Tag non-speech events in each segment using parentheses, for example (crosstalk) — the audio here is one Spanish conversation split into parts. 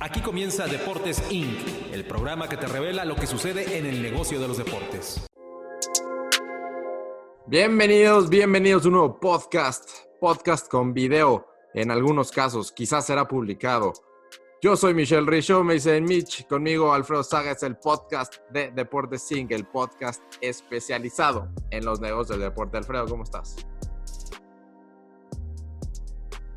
Aquí comienza Deportes Inc., el programa que te revela lo que sucede en el negocio de los deportes. Bienvenidos, bienvenidos a un nuevo podcast, podcast con video. En algunos casos, quizás será publicado. Yo soy Michelle Richo, me dicen Mitch, conmigo Alfredo Saga es el podcast de Deportes Inc., el podcast especializado en los negocios del deporte. Alfredo, ¿cómo estás?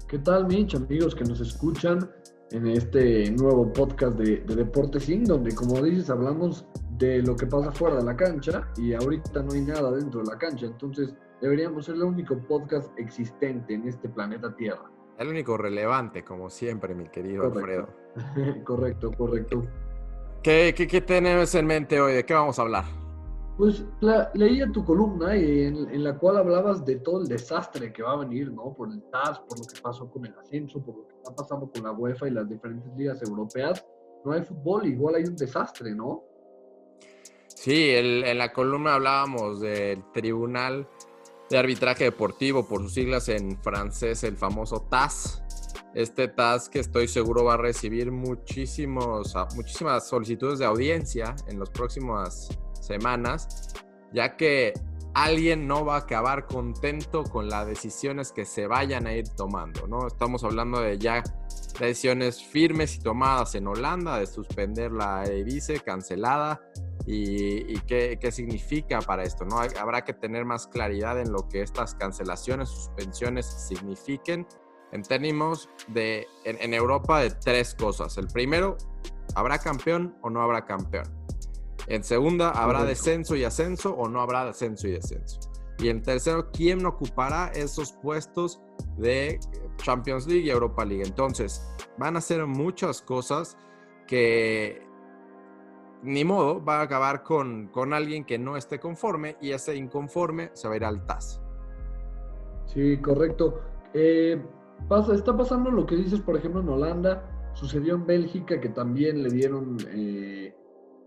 ¿Qué tal, Mitch? Amigos que nos escuchan en este nuevo podcast de, de Deportes Inc., donde, como dices, hablamos de lo que pasa fuera de la cancha y ahorita no hay nada dentro de la cancha. Entonces, deberíamos ser el único podcast existente en este planeta Tierra. El único relevante, como siempre, mi querido Correcto. Alfredo. (laughs) correcto, correcto. ¿Qué, qué, ¿Qué tenemos en mente hoy? ¿De qué vamos a hablar? Pues la, leía tu columna y en, en, la cual hablabas de todo el desastre que va a venir, ¿no? Por el TAS, por lo que pasó con el ascenso, por lo que está pasando con la UEFA y las diferentes ligas europeas. No hay fútbol, igual hay un desastre, ¿no? Sí, el, en la columna hablábamos del Tribunal de Arbitraje Deportivo, por sus siglas en francés, el famoso TAS. Este TAS que estoy seguro va a recibir muchísimos, muchísimas solicitudes de audiencia en las próximas semanas, ya que alguien no va a acabar contento con las decisiones que se vayan a ir tomando, ¿no? Estamos hablando de ya decisiones firmes y tomadas en Holanda de suspender la Eredivisie, cancelada, y, qué, significa para esto, ¿no? Habrá que tener más claridad en lo que estas cancelaciones, suspensiones signifiquen en términos de, en, en Europa, de tres cosas. El primero, ¿habrá campeón o no habrá campeón? En segunda, ¿habrá descenso y ascenso o no habrá descenso y descenso? Y en tercero, ¿quién ocupará esos puestos de Champions League y Europa League? Entonces, van a ser muchas cosas que ni modo va a acabar con, con alguien que no esté conforme y ese inconforme se va a ir al TAS. Sí, correcto. Eh, pasa, está pasando lo que dices, por ejemplo, en Holanda, sucedió en Bélgica que también le dieron... Eh,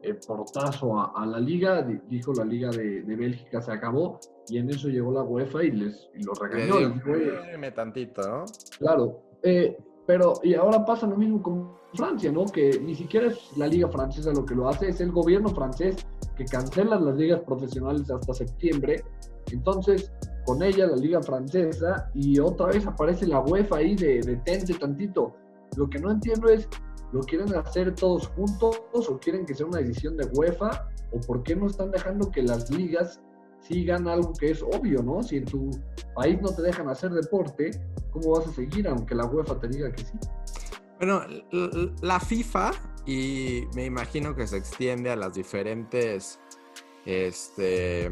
el portazo a, a, la liga, dijo la liga de, de, Bélgica se acabó y en eso llegó la UEFA y les y los regañó. Me tantito, ¿no? Claro, eh, pero y ahora pasa lo mismo con Francia, ¿no? Que ni siquiera es la liga francesa lo que lo hace, es el gobierno francés que cancela las ligas profesionales hasta septiembre. Entonces, con ella la liga francesa y otra vez aparece la UEFA ahí de detente tantito. Lo que no entiendo es ¿Lo quieren hacer todos juntos o quieren que sea una decisión de UEFA? ¿O por qué no están dejando que las ligas sigan algo que es obvio, ¿no? Si en tu país no te dejan hacer deporte, ¿cómo vas a seguir aunque la UEFA te diga que sí? Bueno, la FIFA, y me imagino que se extiende a las diferentes este,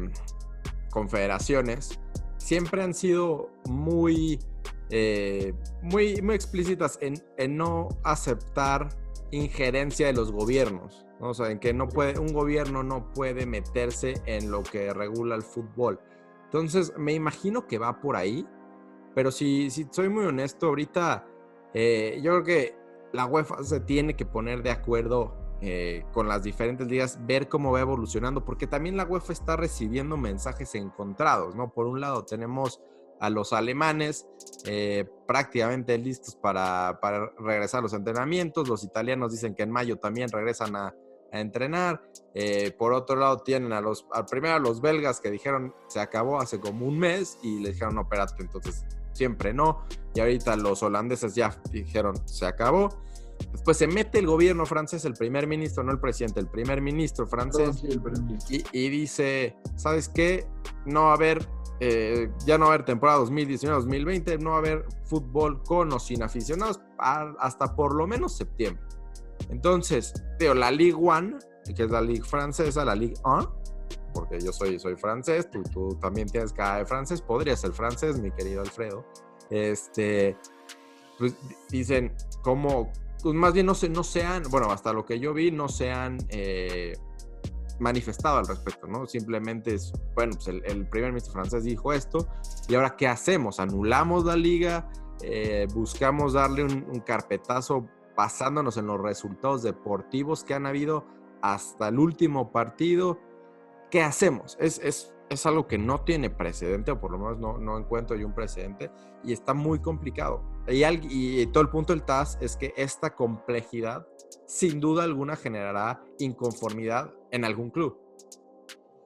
confederaciones, siempre han sido muy eh, muy, muy explícitas en, no aceptar injerencia de los gobiernos. ¿no? O sea, en que no puede, un gobierno no puede meterse en lo que regula el fútbol. Entonces, me imagino que va por ahí. Pero si, si soy muy honesto, ahorita eh, yo creo que la UEFA se tiene que poner de acuerdo eh, con las diferentes ligas, ver cómo va evolucionando, porque también la UEFA está recibiendo mensajes encontrados, ¿no? Por un lado tenemos a los alemanes eh, prácticamente listos para, para, regresar a los entrenamientos. Los italianos dicen que en mayo también regresan a, a entrenar. Eh, por otro lado, tienen a los, al primero a los belgas que dijeron se acabó hace como un mes y le dijeron no, espérate, entonces siempre no. Y ahorita los holandeses ya dijeron se acabó. Después se mete el gobierno francés, el primer ministro, no el presidente, el primer ministro francés, sí, el primer ministro. Y, y, dice, ¿sabes qué? No va a haber eh, ya no va a haber temporada 2019-2020, no va a haber fútbol con o sin aficionados hasta por lo menos septiembre. Entonces, Teo, la Ligue 1, que es la Liga francesa, la Ligue 1, porque yo soy, soy francés, tú, tú también tienes cara de francés, podrías ser francés, mi querido Alfredo. Este, pues dicen, como, pues más bien no, se, no sean, bueno, hasta lo que yo vi, no sean eh, manifestado al respecto, ¿no? Simplemente es, bueno, pues el, primer ministro francés dijo esto, y ahora ¿qué hacemos? ¿Anulamos la liga? Eh, ¿Buscamos darle un, un, carpetazo basándonos en los resultados deportivos que han habido hasta el último partido? ¿Qué hacemos? Es, es, es algo que no tiene precedente, o por lo menos no, no encuentro yo un precedente, y está muy complicado. Y, y todo el punto del TAS es que esta complejidad, sin duda alguna, generará inconformidad en algún club.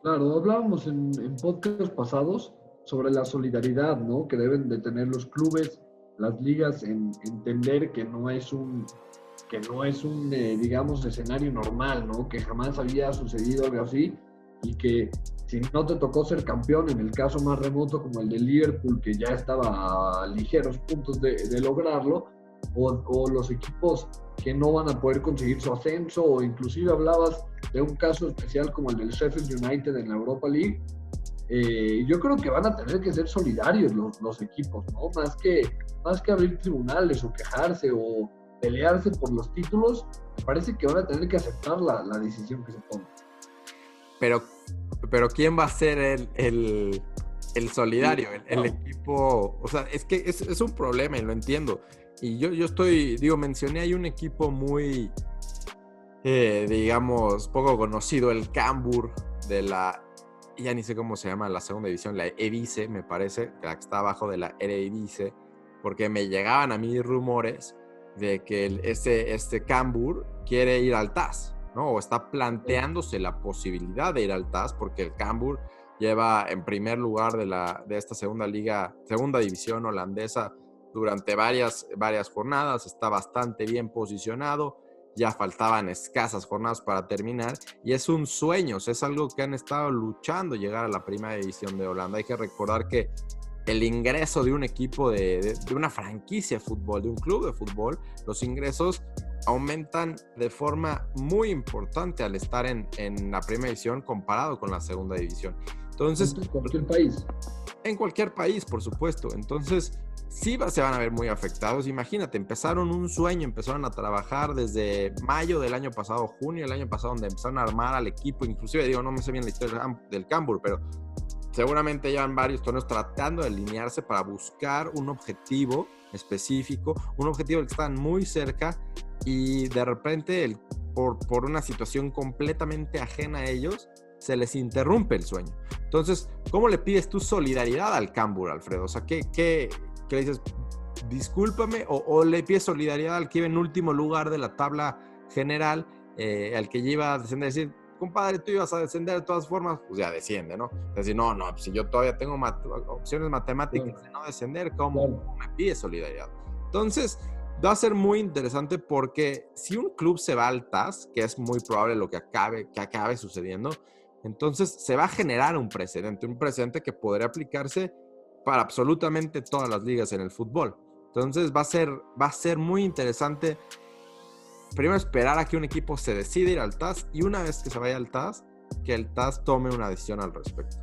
Claro, hablábamos en, en podcasts pasados sobre la solidaridad, ¿no? Que deben de tener los clubes, las ligas, en entender que no es un que no es un, eh, digamos, escenario normal, ¿no? Que jamás había sucedido algo así y que si no te tocó ser campeón, en el caso más remoto como el de Liverpool, que ya estaba a ligeros puntos de, lograrlo, o, los equipos que no van a poder conseguir su ascenso, o inclusive hablabas de un caso especial como el del Sheffield United en la Europa League, eh, yo creo que van a tener que ser solidarios los, los, equipos, ¿no? Más que, más que abrir tribunales o quejarse o pelearse por los títulos, me parece que van a tener que aceptar la, la decisión que se tome. Pero, pero ¿quién va a ser el, el, el solidario? El, equipo, o sea, es que es, es, un problema y lo entiendo. Y yo, yo estoy, digo, mencioné, hay un equipo muy, eh, digamos, poco conocido, el Cambur de la ya ni sé cómo se llama la segunda división, la Edice, me parece, la que está abajo de la Eredivisie, porque me llegaban a mí rumores de que este, este Cambur quiere ir al TAS, ¿no? O está planteándose la posibilidad de ir al TAS, porque el Cambur lleva en primer lugar de, la, de esta segunda liga, segunda división holandesa durante varias, varias jornadas, está bastante bien posicionado ya faltaban escasas jornadas para terminar y es un sueño, es algo que han estado luchando llegar a la primera división de Holanda. Hay que recordar que el ingreso de un equipo de, una franquicia de fútbol, de un club de fútbol, los ingresos aumentan de forma muy importante al estar en, en la primera división comparado con la segunda división. Entonces, en cualquier país. En cualquier país, por supuesto. Entonces, sí se van a ver muy afectados. Imagínate, empezaron un sueño, empezaron a trabajar desde mayo del año pasado, junio del año pasado, donde empezaron a armar al equipo. Inclusive, digo, no me sé bien la historia del Cambur, pero seguramente llevan varios torneos tratando de alinearse para buscar un objetivo específico, un objetivo que están muy cerca y de repente el, por, por una situación completamente ajena a ellos, se les interrumpe el sueño. Entonces, ¿cómo le pides tu solidaridad al Cambur, Alfredo? O sea, ¿qué, qué, le dices? Discúlpame, o, le pides solidaridad al que iba en último lugar de la tabla general, eh, al que iba a decir, compadre, tú ibas a descender de todas formas, pues ya desciende, ¿no? Es decir, no, no, si yo todavía tengo opciones matemáticas de no descender, ¿cómo me pides solidaridad? Entonces, va a ser muy interesante porque si un club se va al TAS, que es muy probable lo que acabe, que acabe sucediendo, entonces se va a generar un precedente, un precedente que podría aplicarse para absolutamente todas las ligas en el fútbol. Entonces va a ser, va a ser muy interesante primero esperar a que un equipo se decida ir al TAS y una vez que se vaya al TAS, que el TAS tome una decisión al respecto.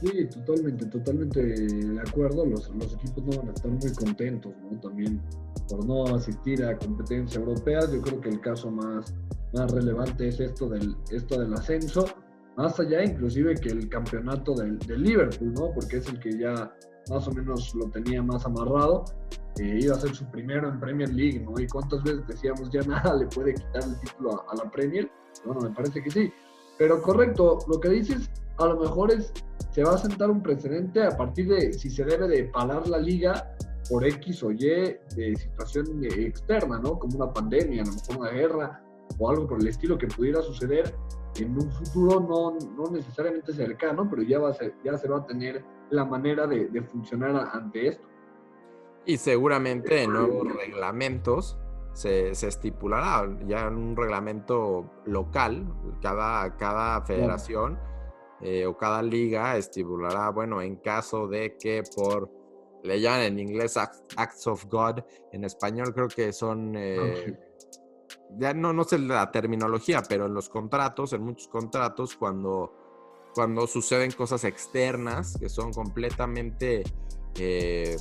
Sí, totalmente, totalmente de acuerdo. Los, los equipos no van a estar muy contentos, ¿no? También por no asistir a competencias europeas. Yo creo que el caso más, más relevante es esto del, esto del ascenso más allá inclusive que el campeonato del, Liverpool, ¿no? Porque es el que ya más o menos lo tenía más amarrado, eh, iba a ser su primero en Premier League, ¿no? Y cuántas veces decíamos ya nada le puede quitar el título a, la Premier, bueno, me parece que sí. Pero correcto, lo que dices a lo mejor es, se va a sentar un precedente a partir de si se debe de parar la liga por X o Y de situación externa, ¿no? Como una pandemia, a lo mejor una guerra o algo por el estilo que pudiera suceder en un futuro no, no necesariamente cercano, pero ya, va a ser, ya se va a tener la manera de, de funcionar ante esto. Y seguramente en nuevos reglamentos se, se, estipulará ya en un reglamento local, cada, cada federación eh, o cada liga estipulará, bueno, en caso de que por, le llaman en inglés Acts of God, en español creo que son... Eh, ah, ya no, no sé la terminología, pero en los contratos, en muchos contratos, cuando, cuando suceden cosas externas que son completamente, eh,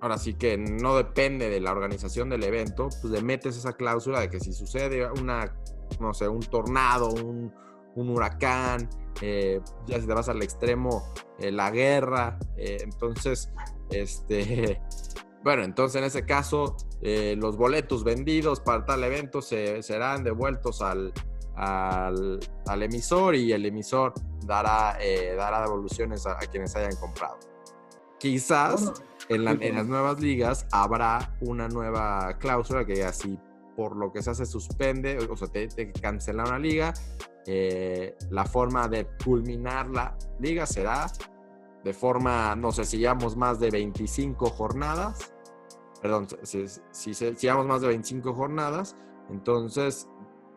ahora sí que no depende de la organización del evento, pues le metes esa cláusula de que si sucede una, no sé, un tornado, un, huracán, eh, ya si te vas al extremo, eh, la guerra, entonces, este, (laughs) bueno, entonces en ese caso, eh, los boletos vendidos para tal evento se, serán devueltos al, al, emisor y el emisor dará, eh, dará devoluciones a, quienes hayan comprado. Quizás en, las nuevas ligas habrá una nueva cláusula que así por lo que sea se suspende, o sea, te, te cancela una liga, eh, la forma de culminar la liga será de forma, no sé, si llevamos más de 25 jornadas, perdón, si, si, si, llevamos más de 25 jornadas, entonces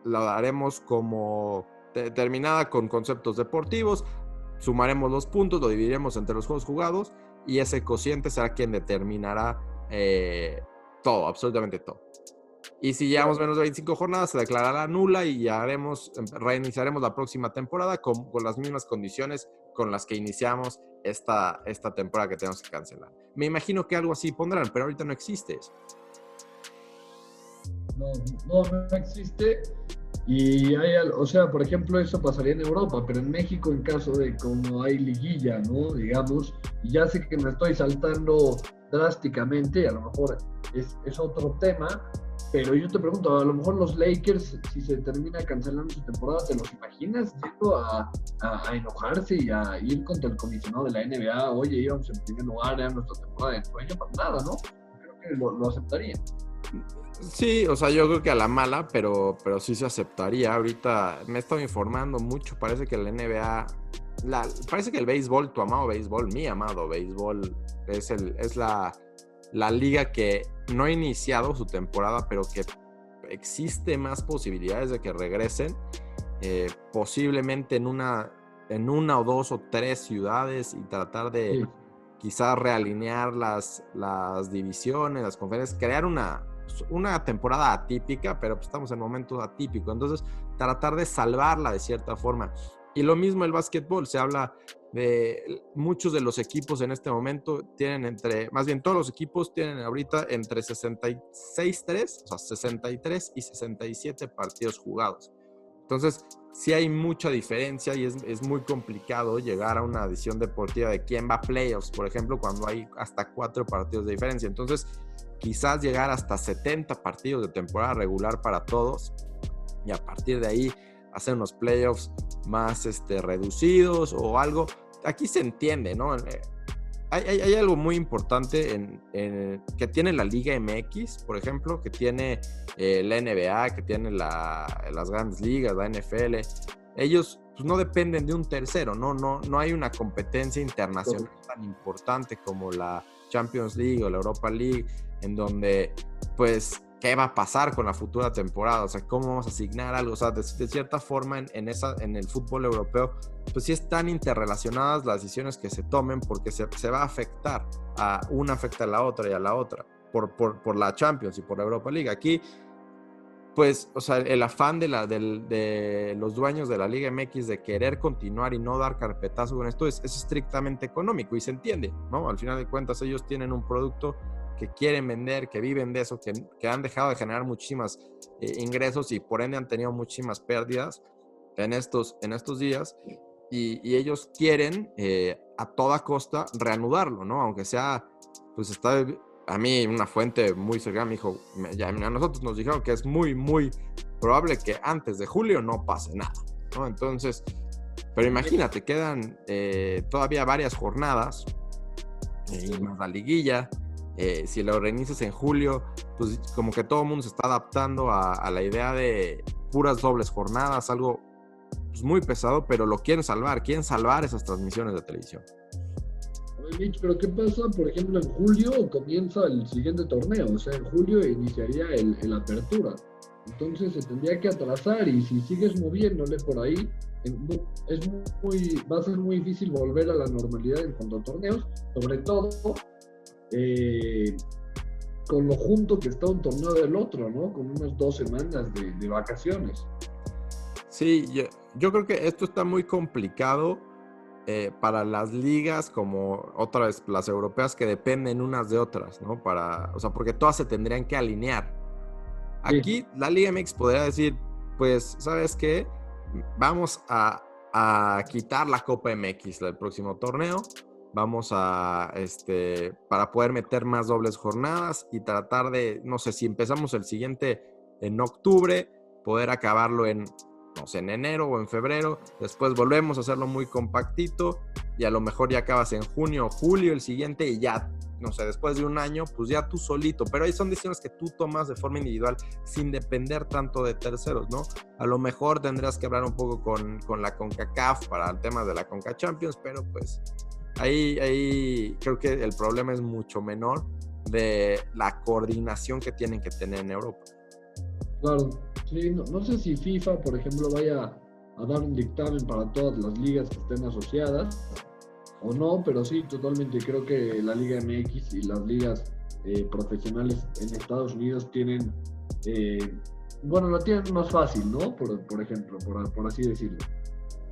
lo haremos como terminada con conceptos deportivos, sumaremos los puntos, lo dividiremos entre los juegos jugados y ese cociente será quien determinará eh, todo, absolutamente todo. Y si llevamos menos de 25 jornadas, se declarará nula y ya haremos, em, reiniciaremos la próxima temporada con, con, las mismas condiciones con las que iniciamos esta, esta temporada que tenemos que cancelar. Me imagino que algo así pondrán, pero ahorita no existe eso. No, no, no existe. Y hay, o sea, por ejemplo, eso pasaría en Europa, pero en México, en caso de como hay liguilla, ¿no? Digamos, ya sé que me estoy saltando drásticamente, a lo mejor es, es otro tema, pero yo te pregunto, a lo mejor los Lakers, si se termina cancelando su temporada, ¿te los imaginas yendo a, a, enojarse y a ir contra el comisionado de la NBA? Oye, íbamos en primer lugar, era nuestra temporada de sueño, para nada, ¿no? Creo que lo, lo aceptarían. Sí, o sea, yo creo que a la mala, pero, pero sí se aceptaría. Ahorita me he estado informando mucho, parece que la NBA, la, parece que el béisbol, tu amado béisbol, mi amado béisbol, es, el, es la la liga que no ha iniciado su temporada, pero que existe más posibilidades de que regresen, eh, posiblemente en una, en una o dos o tres ciudades y tratar de quizás realinear las, las divisiones, las conferencias, crear una, una temporada atípica, pero pues estamos en momentos atípicos, entonces tratar de salvarla de cierta forma. Y lo mismo el básquetbol, se habla de muchos de los equipos en este momento tienen entre, más bien todos los equipos tienen ahorita entre 66-3, o sea, 63 y 67 partidos jugados. Entonces, sí hay mucha diferencia y es, es, muy complicado llegar a una edición deportiva de quién va a playoffs, por ejemplo, cuando hay hasta cuatro partidos de diferencia. Entonces, quizás llegar hasta 70 partidos de temporada regular para todos y a partir de ahí hacer unos playoffs más este, reducidos o algo. Aquí se entiende, ¿no? Eh, hay, algo muy importante en, que tiene la Liga MX, por ejemplo, que tiene eh, la NBA, que tiene las grandes ligas, la NFL. Ellos pues, no dependen de un tercero, ¿no? No, no hay una competencia internacional tan importante como la Champions League o la Europa League, en donde pues qué va a pasar con la futura temporada, o sea, cómo vamos a asignar algo, o sea, de, cierta forma en, esa, en el fútbol europeo, pues sí están interrelacionadas las decisiones que se tomen porque se, va a afectar, a una afecta a la otra y a la otra, por, por, la Champions y por la Europa League. Aquí, pues, o sea, el afán de, la, de, los dueños de la Liga MX de querer continuar y no dar carpetazo con esto es, es estrictamente económico y se entiende, ¿no? Al final de cuentas ellos tienen un producto que quieren vender, que viven de eso, que, que han dejado de generar muchísimas eh, ingresos y por ende han tenido muchísimas pérdidas en estos, en estos días. Y, ellos quieren eh, a toda costa reanudarlo, ¿no? Aunque sea, pues está, a mí una fuente muy cercana me dijo, ya, a nosotros nos dijeron que es muy, muy probable que antes de julio no pase nada, ¿no? Entonces, pero imagínate, quedan eh, todavía varias jornadas y más la liguilla. Eh, si lo reinicias en julio, pues como que todo el mundo se está adaptando a, la idea de puras dobles jornadas, algo pues, muy pesado, pero lo quieren salvar, quieren salvar esas transmisiones de televisión. Mitch, pero ¿qué pasa? Por ejemplo, en julio comienza el siguiente torneo, o sea, en julio iniciaría el, apertura. Entonces se tendría que atrasar y si sigues moviéndole por ahí, es muy, va a ser muy difícil volver a la normalidad en cuanto a torneos, sobre todo eh, con lo junto que está un torneo del otro, ¿no? Con unas dos semanas de, vacaciones. Sí, yo, creo que esto está muy complicado eh, para las ligas como otras, las europeas que dependen unas de otras, ¿no? Para, o sea, porque todas se tendrían que alinear. Aquí la Liga MX podría decir, pues, ¿sabes qué? Vamos a, a quitar la Copa MX del próximo torneo vamos a, este, para poder meter más dobles jornadas y tratar de, no sé, si empezamos el siguiente en octubre, poder acabarlo en no sé, en enero o en febrero, después volvemos a hacerlo muy compactito y a lo mejor ya acabas en junio o julio el siguiente y ya, no sé, después de un año, pues ya tú solito, pero ahí son decisiones que tú tomas de forma individual sin depender tanto de terceros, ¿no? A lo mejor tendrás que hablar un poco con, con la CONCACAF para el tema de la CONCA Champions, pero pues ahí, ahí creo que el problema es mucho menor de la coordinación que tienen que tener en Europa. Claro, sí, no, sé si FIFA, por ejemplo, vaya a dar un dictamen para todas las ligas que estén asociadas o no, pero sí, totalmente creo que la Liga MX y las ligas eh, profesionales en Estados Unidos tienen, eh, bueno, lo tienen más fácil, ¿no? Por, por ejemplo, por, así decirlo.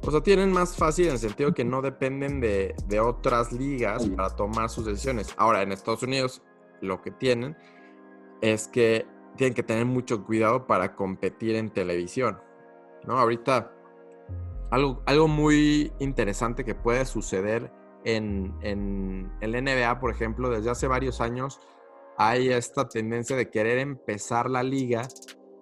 O sea, tienen más fácil en el sentido que no dependen de, de otras ligas para tomar sus decisiones. Ahora, en Estados Unidos, lo que tienen es que tienen que tener mucho cuidado para competir en televisión. ¿no? Ahorita, algo, algo muy interesante que puede suceder en, en el NBA, por ejemplo, desde hace varios años hay esta tendencia de querer empezar la liga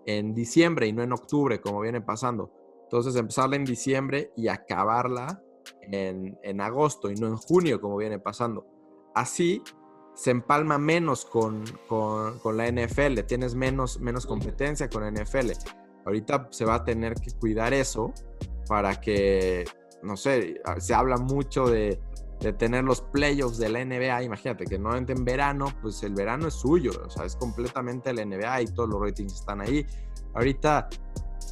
en diciembre y no en octubre, como viene pasando. Entonces, empezarla en diciembre y acabarla en, en agosto y no en junio, como viene pasando. Así se empalma menos con, con, la NFL, tienes menos, menos competencia con la NFL. Ahorita se va a tener que cuidar eso para que, no sé, se habla mucho de, de tener los playoffs de la NBA. Imagínate que no en verano, pues el verano es suyo, o sea, es completamente la NBA y todos los ratings están ahí. Ahorita,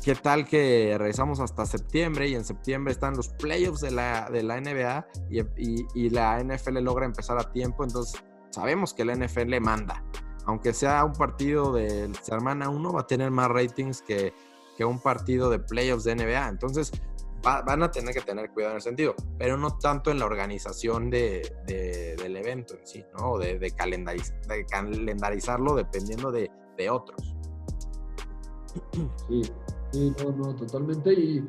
¿qué tal que regresamos hasta septiembre y en septiembre están los playoffs de la, de la NBA y, y, la NFL logra empezar a tiempo? Entonces, sabemos que la NFL manda. Aunque sea un partido de semana 1, va a tener más ratings que, que un partido de playoffs de NBA. Entonces, van a tener que tener cuidado en ese sentido, pero no tanto en la organización de, del evento en sí, ¿no? De, de, calendarizarlo dependiendo de, otros. Sí, sí, no, no, totalmente. Y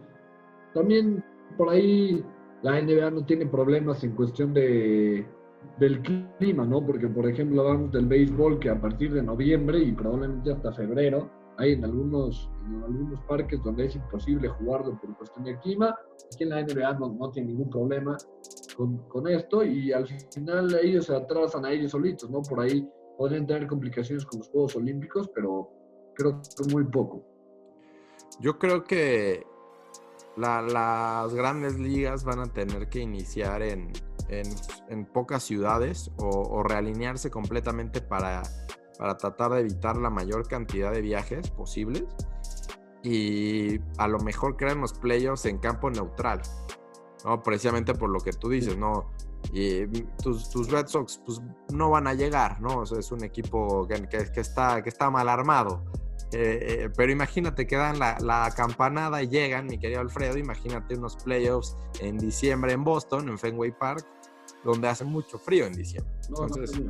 también por ahí la NBA no tiene problemas en cuestión de del clima, ¿no? Porque, por ejemplo, hablamos del béisbol que a partir de noviembre y probablemente hasta febrero hay en algunos, en algunos parques donde es imposible jugarlo por cuestión de clima. Aquí en la NBA no, no tiene ningún problema con, con, esto y al final ellos se atrasan a ellos solitos, ¿no? Por ahí podrían tener complicaciones con los Juegos Olímpicos, pero creo que muy poco. Yo creo que las grandes ligas van a tener que iniciar en, en, pocas ciudades o, realinearse completamente para, para tratar de evitar la mayor cantidad de viajes posibles y a lo mejor crear unos playoffs en campo neutral, ¿no? Precisamente por lo que tú dices, ¿no? Y tus, tus Red Sox pues, no van a llegar, ¿no? es un equipo que, que, está, que está mal armado. Eh, eh, pero imagínate que dan la, la, campanada y llegan, mi querido Alfredo, imagínate unos playoffs en diciembre en Boston, en Fenway Park, donde hace mucho frío en diciembre. Entonces,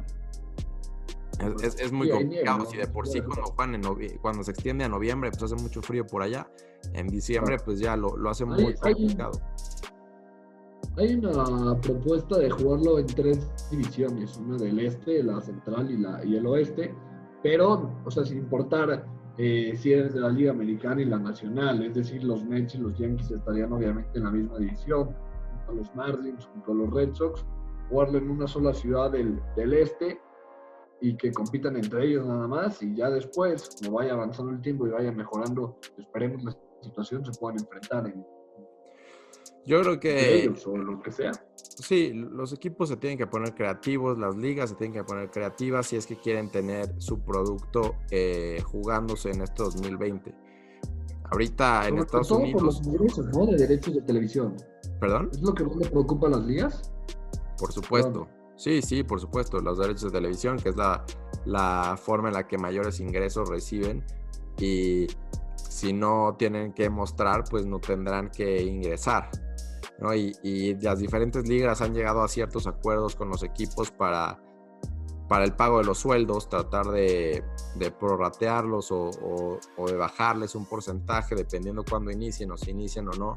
es, muy complicado. si de por sí cuando, cuando se extiende a noviembre, pues hace mucho frío por allá. En diciembre, pues ya lo, lo hace muy complicado. Hay, una propuesta de jugarlo en tres divisiones, una del este, la central y, la, y el oeste, pero, o sea, sin importar eh, si eres de la Liga Americana y la Nacional, es decir, los Mets y los Yankees estarían obviamente en la misma división, junto a los Marlins, junto a los Red Sox, jugarlo en una sola ciudad del, del este y que compitan entre ellos nada más y ya después, como vaya avanzando el tiempo y vaya mejorando, esperemos la situación, se puedan enfrentar en, yo creo que ellos o lo que sea. Sí, los equipos se tienen que poner creativos, las ligas se tienen que poner creativas si es que quieren tener su producto eh, jugándose en este 2020. Ahorita en Estados todo Unidos. por los derechos, ¿no? De derechos de televisión. ¿Perdón? ¿Es lo que más le preocupa a las ligas? Por supuesto. Sí, sí, por supuesto. Los derechos de televisión, que es la, la forma en la que mayores ingresos reciben. Y si no tienen que mostrar, pues no tendrán que ingresar. ¿no? Y, y, las diferentes ligas han llegado a ciertos acuerdos con los equipos para, para el pago de los sueldos, tratar de, de prorratearlos o, o, o, de bajarles un porcentaje dependiendo cuándo inicien o si inician o no.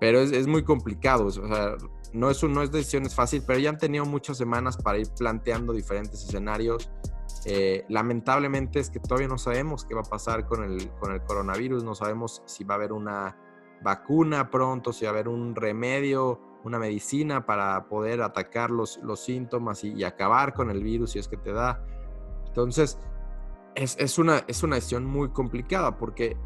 Pero es, es muy complicado, o sea, no es, no es decisiones fácil, pero ya han tenido muchas semanas para ir planteando diferentes escenarios Eh, lamentablemente es que todavía no sabemos qué va a pasar con el, con el coronavirus, no sabemos si va a haber una vacuna pronto, si va a haber un remedio, una medicina para poder atacar los, los síntomas y, acabar con el virus si es que te da. Entonces, es, es, una, es una decisión muy complicada porque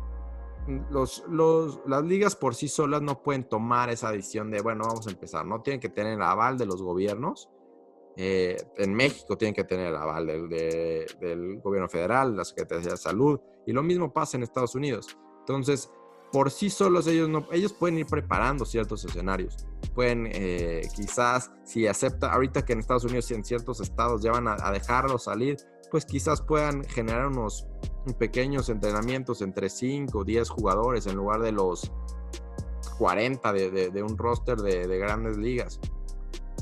los, los, las ligas por sí solas no pueden tomar esa decisión de, bueno, vamos a empezar, ¿no? Tienen que tener el aval de los gobiernos. Eh, en México tienen que tener el aval del, del gobierno federal, la Secretaría de Salud, y lo mismo pasa en Estados Unidos. Entonces, por sí solos ellos no, ellos pueden ir preparando ciertos escenarios. Pueden eh, quizás, si acepta, ahorita que en Estados Unidos y en ciertos estados ya van a, a dejarlo salir, pues quizás puedan generar unos pequeños entrenamientos entre 5 o 10 jugadores en lugar de los 40 de, un roster de, grandes ligas.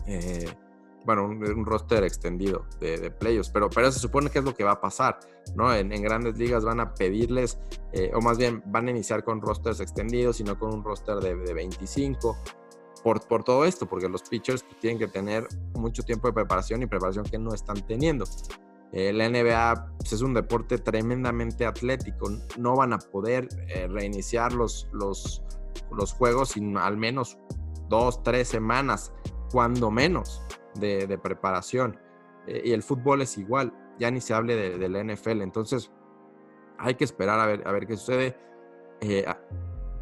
Eh, bueno, un, roster extendido de, de playoffs, pero, pero se supone que es lo que va a pasar, ¿no? En, grandes ligas van a pedirles, eh, o más bien van a iniciar con rosters extendidos y no con un roster de, 25. Por, por, todo esto, porque los pitchers pues, tienen que tener mucho tiempo de preparación y preparación que no están teniendo. Eh, la NBA pues, es un deporte tremendamente atlético. No van a poder eh, reiniciar los, los, los, juegos sin al menos dos, tres semanas, cuando menos, de, preparación. Eh, y el fútbol es igual. Ya ni se hable de, la NFL. Entonces, hay que esperar a ver, a ver qué sucede.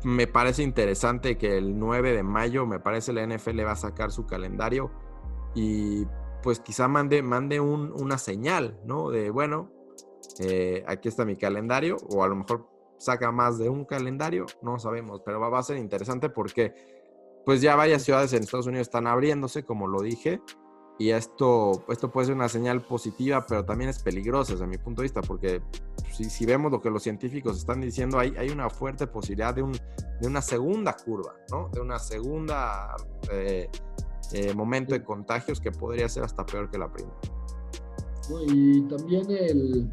me parece interesante que el 9 de mayo, me parece la NFL va a sacar su calendario. Y pues quizá mande, mande una señal, ¿no? De, bueno, eh, aquí está mi calendario, o a lo mejor saca más de un calendario, no sabemos, pero va, a ser interesante porque pues ya varias ciudades en Estados Unidos están abriéndose, como lo dije, y esto, esto puede ser una señal positiva, pero también es peligrosa desde mi punto de vista, porque si, si vemos lo que los científicos están diciendo, hay, hay una fuerte posibilidad de, un, de una segunda curva, ¿no? De una segunda... Eh, eh, momento de contagios que podría ser hasta peor que la primera. y también el,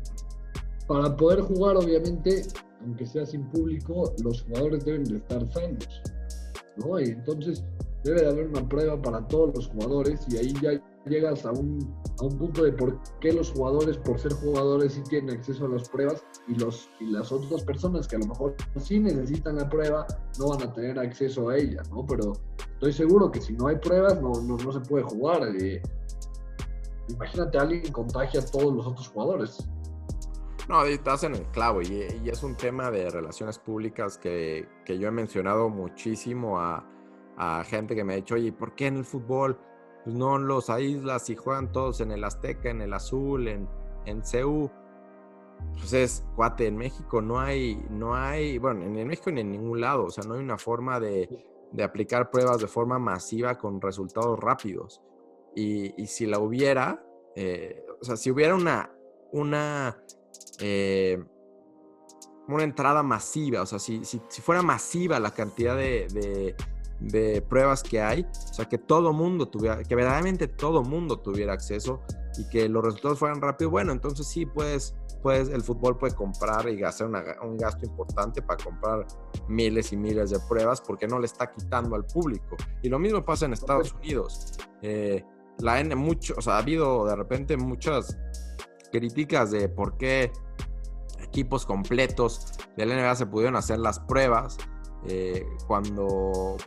para poder jugar, obviamente, aunque sea sin público, los jugadores deben de estar sanos. ¿no? Y entonces debe de haber una prueba para todos los jugadores y ahí ya llegas a un, a un punto de por qué los jugadores, por ser jugadores, sí tienen acceso a las pruebas y, los, y las otras personas que a lo mejor sí necesitan la prueba no van a tener acceso a ella, ¿no? Pero estoy seguro que si no hay pruebas no, no, no se puede jugar. Eh. Imagínate alguien contagia a todos los otros jugadores. No, estás en el clavo y, y, es un tema de relaciones públicas que, que yo he mencionado muchísimo a, a, gente que me ha dicho, oye, ¿por qué en el fútbol pues no los aíslas y juegan todos en el Azteca, en el Azul, en, en CEU. Pues es, cuate, en México no hay, no hay, bueno, en, México ni en ningún lado, o sea, no hay una forma de, de aplicar pruebas de forma masiva con resultados rápidos. Y, y si la hubiera, eh, o sea, si hubiera una, una, eh, una entrada masiva, o sea, si, si, si, fuera masiva la cantidad de, de pruebas que hay, o sea, que todo mundo tuviera, que verdaderamente todo mundo tuviera acceso y que los resultados fueran rápidos, bueno, entonces sí, pues, pues el fútbol puede comprar y hacer un gasto importante para comprar miles y miles de pruebas porque no le está quitando al público. Y lo mismo pasa en Estados Unidos. Eh, la N, mucho, o sea, ha habido de repente muchas críticas de por qué equipos completos de la NBA se pudieron hacer las pruebas eh, cuando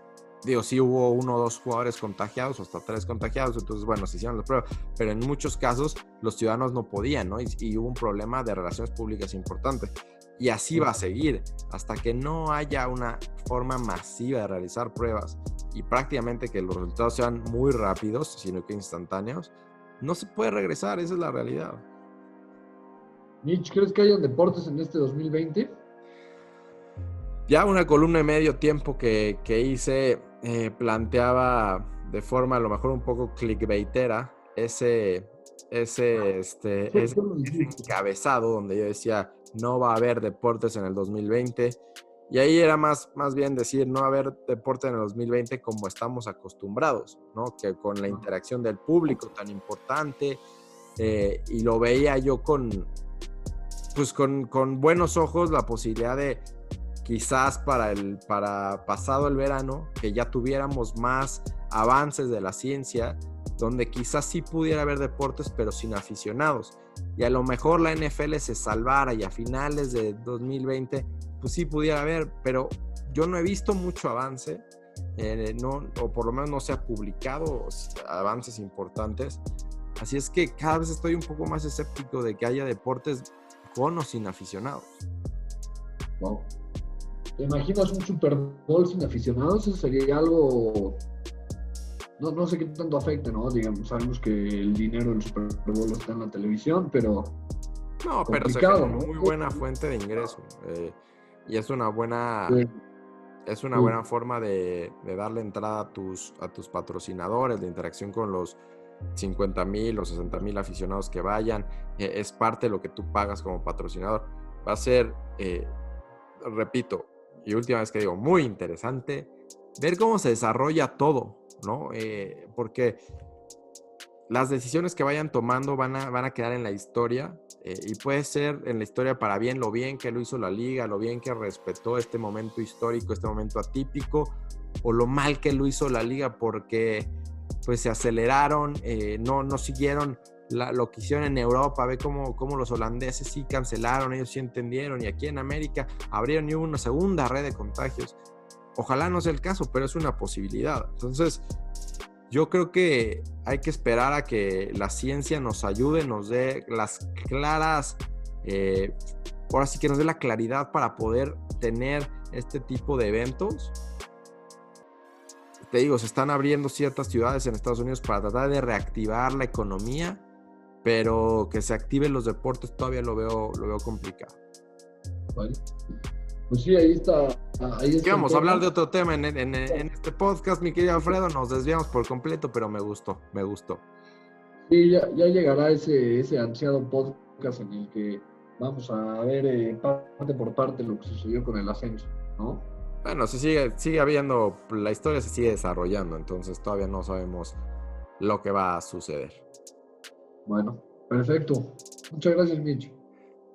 digo, sí hubo uno o dos jugadores contagiados, o hasta tres contagiados, entonces, bueno, se hicieron las pruebas, pero en muchos casos los ciudadanos no podían, ¿no? Y, hubo un problema de relaciones públicas importante. Y así va a seguir, hasta que no haya una forma masiva de realizar pruebas y prácticamente que los resultados sean muy rápidos, sino que instantáneos, no se puede regresar, esa es la realidad. Mitch, ¿crees que hayan deportes en este 2020? Ya una columna y medio tiempo que, que hice eh, planteaba de forma a lo mejor un poco clickbaitera ese, ese, este, ese, encabezado donde yo decía no va a haber deportes en el 2020 y ahí era más, más bien decir no va a haber deporte en el 2020 como estamos acostumbrados, ¿no? Que con la interacción del público tan importante eh, y lo veía yo con, pues con, con buenos ojos la posibilidad de quizás para el para pasado el verano que ya tuviéramos más avances de la ciencia donde quizás sí pudiera haber deportes, pero sin aficionados. Y a lo mejor la NFL se salvara y a finales de 2020, pues sí pudiera haber, pero yo no he visto mucho avance, eh, no, o por lo menos no se ha publicado avances importantes. Así es que cada vez estoy un poco más escéptico de que haya deportes con o sin aficionados. ¿Te imaginas un Super Bowl sin aficionados? Eso sería algo no, no sé qué tanto afecta, ¿no? Digamos, sabemos que el dinero del Super Bowl está en la televisión, pero. No, pero se una muy buena fuente de ingreso. Eh, y es una buena. Es una buena forma de, darle entrada a tus, a tus patrocinadores, de interacción con los 50 mil o 60 mil aficionados que vayan. Eh, es parte de lo que tú pagas como patrocinador. Va a ser, eh, repito, y última vez que digo, muy interesante ver cómo se desarrolla todo, ¿no? Eh, porque las decisiones que vayan tomando van a, van a quedar en la historia eh, y puede ser en la historia para bien, lo bien que lo hizo la liga, lo bien que respetó este momento histórico, este momento atípico, o lo mal que lo hizo la liga porque pues se aceleraron, eh, no, no siguieron lo que hicieron en Europa, ve cómo, cómo, los holandeses sí cancelaron, ellos sí entendieron, y aquí en América abrieron y hubo una segunda red de contagios. Ojalá no sea el caso, pero es una posibilidad. Entonces, yo creo que hay que esperar a que la ciencia nos ayude, nos dé las claras, eh, ahora sí que nos dé la claridad para poder tener este tipo de eventos. Te digo, se están abriendo ciertas ciudades en Estados Unidos para tratar de reactivar la economía, pero que se activen los deportes todavía lo veo, lo veo complicado. Pues sí, ahí está. Ahí vamos a hablar de otro tema en, este podcast, mi querido Alfredo. Nos desviamos por completo, pero me gustó, me gustó. Sí, ya, llegará ese, ese ansiado podcast en el que vamos a ver eh, parte por parte lo que sucedió con el ascenso, ¿no? Bueno, se sigue, sigue habiendo, la historia se sigue desarrollando, entonces todavía no sabemos lo que va a suceder. Bueno, perfecto. Muchas gracias, Mitch.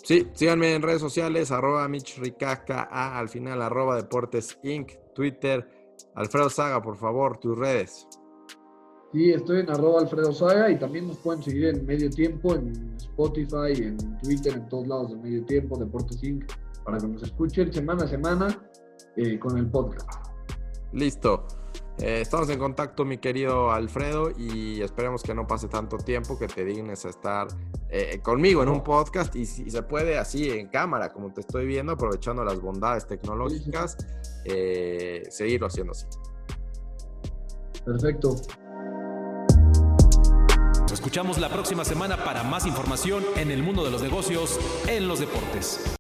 Sí, síganme en redes sociales, arroba Mitch A, al final, arroba Deportes Inc., Twitter. Alfredo Saga, por favor, tus redes. Sí, estoy en arroba Alfredo Saga y también nos pueden seguir en Medio Tiempo, en Spotify, en Twitter, en todos lados de Medio Tiempo, Deportes Inc., para que nos escuchen semana a semana eh, con el podcast. Listo. Eh, estamos en contacto, mi querido Alfredo, y esperemos que no pase tanto tiempo, que te dignes a estar eh, conmigo en un podcast y si se puede así en cámara, como te estoy viendo, aprovechando las bondades tecnológicas, eh, seguirlo haciendo así. Perfecto. Nos escuchamos la próxima semana para más información en el mundo de los negocios en los deportes.